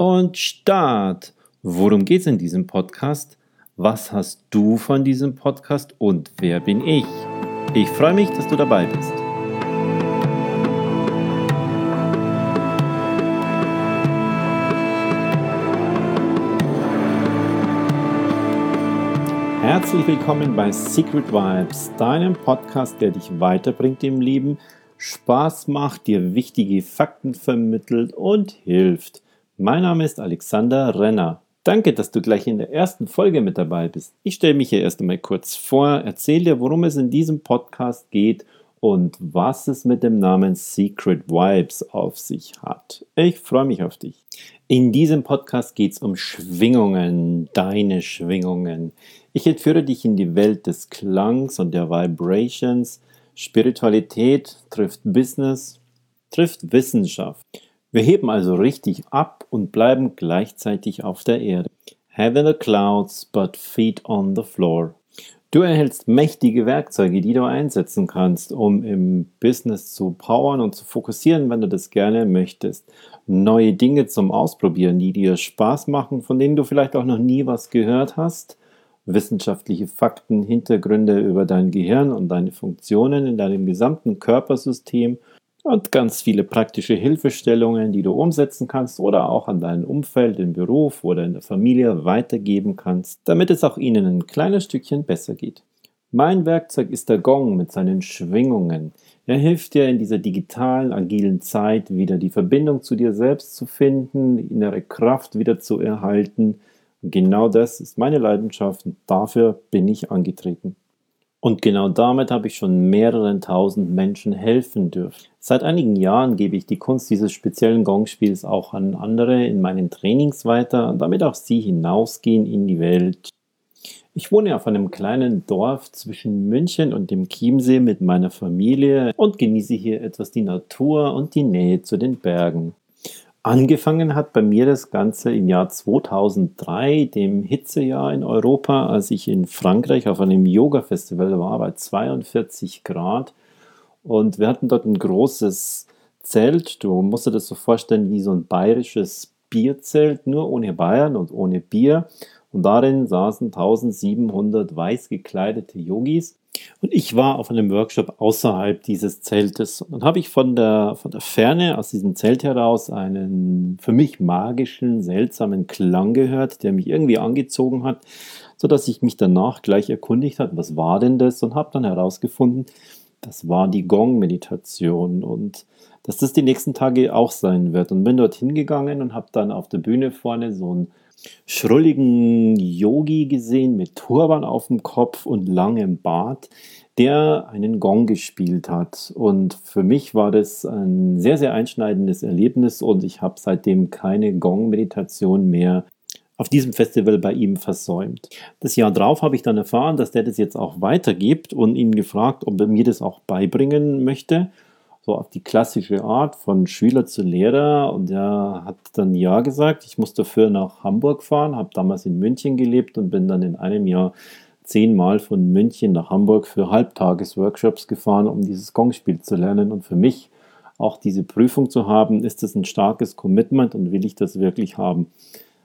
Und Start! Worum geht es in diesem Podcast? Was hast du von diesem Podcast und wer bin ich? Ich freue mich, dass du dabei bist. Herzlich willkommen bei Secret Vibes, deinem Podcast, der dich weiterbringt im Leben, Spaß macht, dir wichtige Fakten vermittelt und hilft. Mein Name ist Alexander Renner. Danke, dass du gleich in der ersten Folge mit dabei bist. Ich stelle mich hier erst einmal kurz vor, erzähle dir, worum es in diesem Podcast geht und was es mit dem Namen Secret Vibes auf sich hat. Ich freue mich auf dich. In diesem Podcast geht es um Schwingungen, deine Schwingungen. Ich entführe dich in die Welt des Klangs und der Vibrations. Spiritualität trifft Business, trifft Wissenschaft. Wir heben also richtig ab und bleiben gleichzeitig auf der Erde. Head in the clouds, but feet on the floor. Du erhältst mächtige Werkzeuge, die du einsetzen kannst, um im Business zu powern und zu fokussieren, wenn du das gerne möchtest. Neue Dinge zum Ausprobieren, die dir Spaß machen, von denen du vielleicht auch noch nie was gehört hast. Wissenschaftliche Fakten, Hintergründe über dein Gehirn und deine Funktionen in deinem gesamten Körpersystem und ganz viele praktische Hilfestellungen, die du umsetzen kannst oder auch an deinem Umfeld, im Beruf oder in der Familie weitergeben kannst, damit es auch ihnen ein kleines Stückchen besser geht. Mein Werkzeug ist der Gong mit seinen Schwingungen. Er hilft dir in dieser digitalen, agilen Zeit wieder die Verbindung zu dir selbst zu finden, innere Kraft wieder zu erhalten. Und genau das ist meine Leidenschaft und dafür bin ich angetreten. Und genau damit habe ich schon mehreren tausend Menschen helfen dürfen. Seit einigen Jahren gebe ich die Kunst dieses speziellen Gongspiels auch an andere in meinen Trainings weiter, damit auch sie hinausgehen in die Welt. Ich wohne auf einem kleinen Dorf zwischen München und dem Chiemsee mit meiner Familie und genieße hier etwas die Natur und die Nähe zu den Bergen. Angefangen hat bei mir das Ganze im Jahr 2003, dem Hitzejahr in Europa, als ich in Frankreich auf einem Yoga-Festival war bei 42 Grad. Und wir hatten dort ein großes Zelt. Du musst dir das so vorstellen wie so ein bayerisches Bierzelt, nur ohne Bayern und ohne Bier. Und darin saßen 1700 weiß gekleidete Yogis. Und ich war auf einem Workshop außerhalb dieses Zeltes. Und dann habe ich von der, von der Ferne aus diesem Zelt heraus einen für mich magischen, seltsamen Klang gehört, der mich irgendwie angezogen hat, sodass ich mich danach gleich erkundigt habe, was war denn das? Und habe dann herausgefunden, das war die Gong-Meditation und dass das die nächsten Tage auch sein wird. Und bin dorthin gegangen und habe dann auf der Bühne vorne so ein schrulligen Yogi gesehen mit Turban auf dem Kopf und langem Bart, der einen Gong gespielt hat. Und für mich war das ein sehr, sehr einschneidendes Erlebnis und ich habe seitdem keine Gong-Meditation mehr auf diesem Festival bei ihm versäumt. Das Jahr drauf habe ich dann erfahren, dass der das jetzt auch weitergibt und ihn gefragt, ob er mir das auch beibringen möchte so auf die klassische Art von Schüler zu Lehrer und er hat dann Ja gesagt. Ich musste dafür nach Hamburg fahren, habe damals in München gelebt und bin dann in einem Jahr zehnmal von München nach Hamburg für Halbtagesworkshops gefahren, um dieses Gongspiel zu lernen. Und für mich auch diese Prüfung zu haben, ist das ein starkes Commitment und will ich das wirklich haben.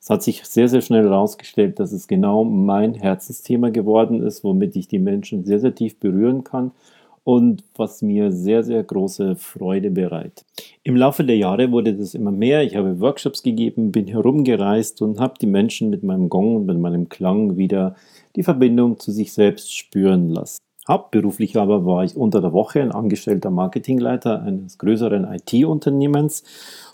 Es hat sich sehr, sehr schnell herausgestellt, dass es genau mein Herzensthema geworden ist, womit ich die Menschen sehr, sehr tief berühren kann und was mir sehr, sehr große Freude bereitet. Im Laufe der Jahre wurde das immer mehr. Ich habe Workshops gegeben, bin herumgereist und habe die Menschen mit meinem Gong und mit meinem Klang wieder die Verbindung zu sich selbst spüren lassen. Hauptberuflich aber war ich unter der Woche ein angestellter Marketingleiter eines größeren IT-Unternehmens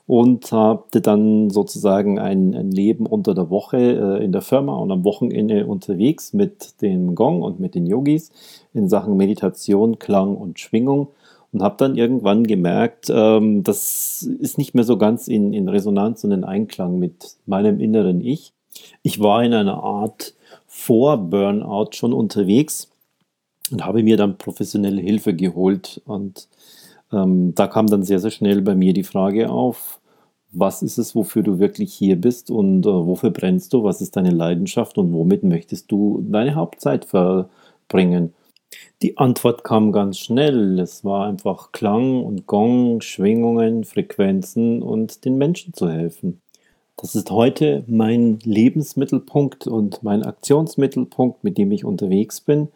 und hatte dann sozusagen ein, ein, Leben unter der Woche äh, in der Firma und am Wochenende unterwegs mit dem Gong und mit den Yogis in Sachen Meditation, Klang und Schwingung und habe dann irgendwann gemerkt, ähm, das ist nicht mehr so ganz in, in Resonanz und in Einklang mit meinem inneren Ich. Ich war in einer Art Vor-Burnout schon unterwegs und habe mir dann professionelle Hilfe geholt und ähm, da kam dann sehr, sehr schnell bei mir die Frage auf, was ist es, wofür du wirklich hier bist und äh, wofür brennst du, was ist deine Leidenschaft und womit möchtest du deine Hauptzeit verbringen? Die Antwort kam ganz schnell. Es war einfach Klang und Gong, Schwingungen, Frequenzen und den Menschen zu helfen. Das ist heute mein Lebensmittelpunkt und mein Aktionsmittelpunkt, mit dem ich unterwegs bin.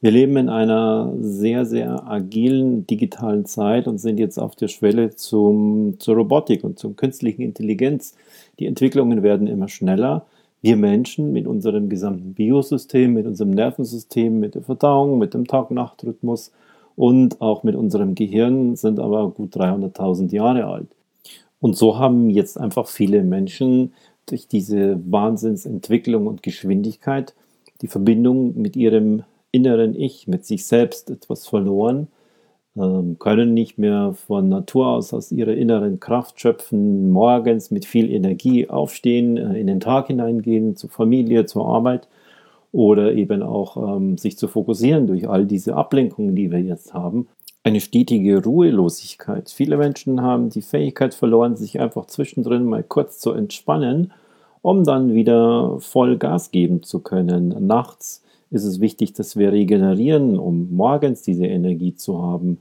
Wir leben in einer sehr, sehr agilen digitalen Zeit und sind jetzt auf der Schwelle zum, zur Robotik und zur künstlichen Intelligenz. Die Entwicklungen werden immer schneller. Wir Menschen mit unserem gesamten Biosystem, mit unserem Nervensystem, mit der Verdauung, mit dem Tag-Nacht-Rhythmus und auch mit unserem Gehirn sind aber gut 300.000 Jahre alt. Und so haben jetzt einfach viele Menschen durch diese Wahnsinnsentwicklung und Geschwindigkeit die Verbindung mit ihrem inneren Ich, mit sich selbst etwas verloren, ähm, können nicht mehr von Natur aus aus ihrer inneren Kraft schöpfen, morgens mit viel Energie aufstehen, äh, in den Tag hineingehen, zur Familie, zur Arbeit oder eben auch ähm, sich zu fokussieren durch all diese Ablenkungen, die wir jetzt haben. Eine stetige Ruhelosigkeit. Viele Menschen haben die Fähigkeit verloren, sich einfach zwischendrin mal kurz zu entspannen, um dann wieder voll Gas geben zu können. Nachts ist es wichtig, dass wir regenerieren, um morgens diese Energie zu haben.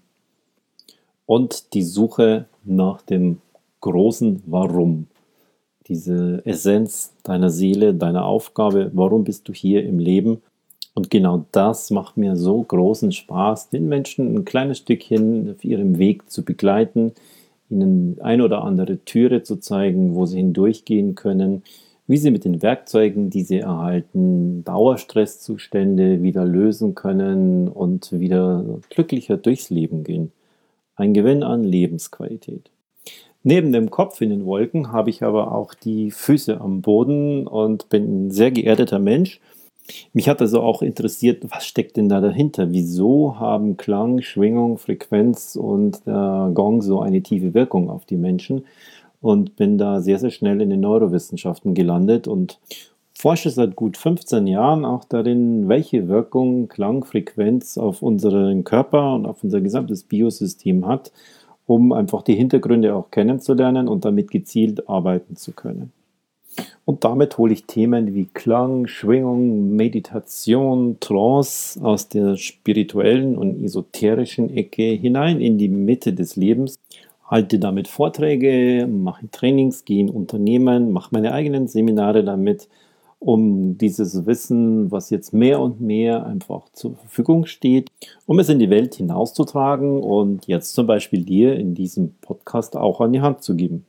Und die Suche nach dem großen Warum. Diese Essenz deiner Seele, deiner Aufgabe, warum bist du hier im Leben? Und genau das macht mir so großen Spaß, den Menschen ein kleines Stückchen auf ihrem Weg zu begleiten, ihnen ein oder andere Türe zu zeigen, wo sie hindurchgehen können, wie sie mit den Werkzeugen, die sie erhalten, Dauerstresszustände wieder lösen können und wieder glücklicher durchs Leben gehen. Ein Gewinn an Lebensqualität. Neben dem Kopf in den Wolken habe ich aber auch die Füße am Boden und bin ein sehr geerdeter Mensch. Mich hat also auch interessiert, was steckt denn da dahinter? Wieso haben Klang, Schwingung, Frequenz und der Gong so eine tiefe Wirkung auf die Menschen? Und bin da sehr, sehr schnell in den Neurowissenschaften gelandet und forsche seit gut 15 Jahren auch darin, welche Wirkung Klangfrequenz auf unseren Körper und auf unser gesamtes Biosystem hat, um einfach die Hintergründe auch kennenzulernen und damit gezielt arbeiten zu können. Und damit hole ich Themen wie Klang, Schwingung, Meditation, Trance aus der spirituellen und esoterischen Ecke hinein in die Mitte des Lebens halte damit Vorträge, mache Trainings, gehe in Unternehmen, mache meine eigenen Seminare damit, um dieses Wissen, was jetzt mehr und mehr einfach zur Verfügung steht, um es in die Welt hinauszutragen und jetzt zum Beispiel dir in diesem Podcast auch an die Hand zu geben.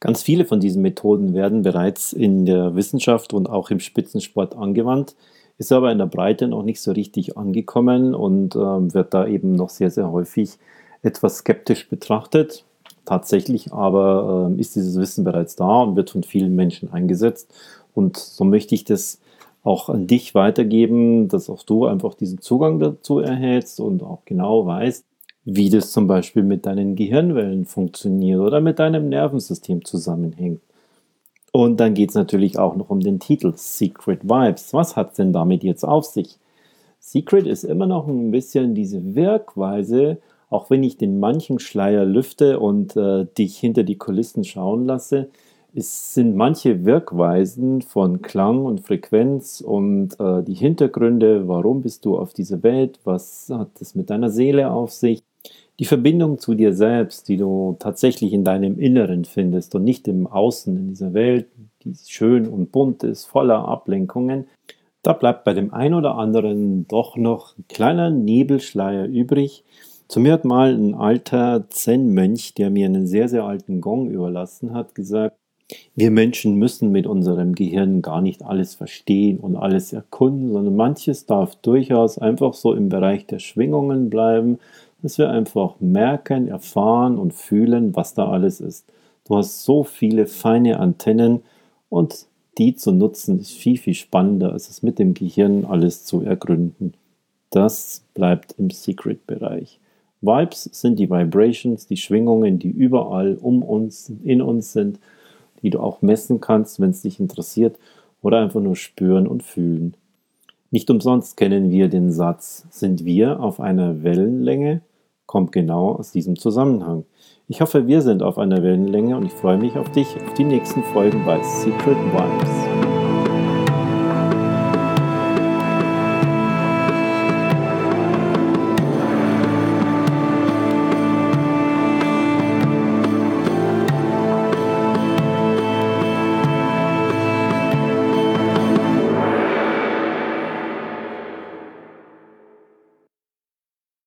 Ganz viele von diesen Methoden werden bereits in der Wissenschaft und auch im Spitzensport angewandt, ist aber in der Breite noch nicht so richtig angekommen und äh, wird da eben noch sehr, sehr häufig etwas skeptisch betrachtet. Tatsächlich aber äh, ist dieses Wissen bereits da und wird von vielen Menschen eingesetzt. Und so möchte ich das auch an dich weitergeben, dass auch du einfach diesen Zugang dazu erhältst und auch genau weißt, wie das zum Beispiel mit deinen Gehirnwellen funktioniert oder mit deinem Nervensystem zusammenhängt. Und dann geht es natürlich auch noch um den Titel Secret Vibes. Was hat es denn damit jetzt auf sich? Secret ist immer noch ein bisschen diese Wirkweise auch wenn ich den manchen Schleier lüfte und äh, dich hinter die Kulissen schauen lasse, es sind manche Wirkweisen von Klang und Frequenz und äh, die Hintergründe, warum bist du auf dieser Welt, was hat es mit deiner Seele auf sich, die Verbindung zu dir selbst, die du tatsächlich in deinem Inneren findest und nicht im Außen in dieser Welt, die schön und bunt ist, voller Ablenkungen, da bleibt bei dem einen oder anderen doch noch ein kleiner Nebelschleier übrig, zu mir hat mal ein alter Zen-Mönch, der mir einen sehr, sehr alten Gong überlassen hat, gesagt, wir Menschen müssen mit unserem Gehirn gar nicht alles verstehen und alles erkunden, sondern manches darf durchaus einfach so im Bereich der Schwingungen bleiben, dass wir einfach merken, erfahren und fühlen, was da alles ist. Du hast so viele feine Antennen und die zu nutzen ist viel, viel spannender, als es mit dem Gehirn alles zu ergründen. Das bleibt im Secret-Bereich. Vibes sind die Vibrations, die Schwingungen, die überall um uns, in uns sind, die du auch messen kannst, wenn es dich interessiert, oder einfach nur spüren und fühlen. Nicht umsonst kennen wir den Satz, sind wir auf einer Wellenlänge? Kommt genau aus diesem Zusammenhang. Ich hoffe, wir sind auf einer Wellenlänge und ich freue mich auf dich, auf die nächsten Folgen bei Secret Vibes.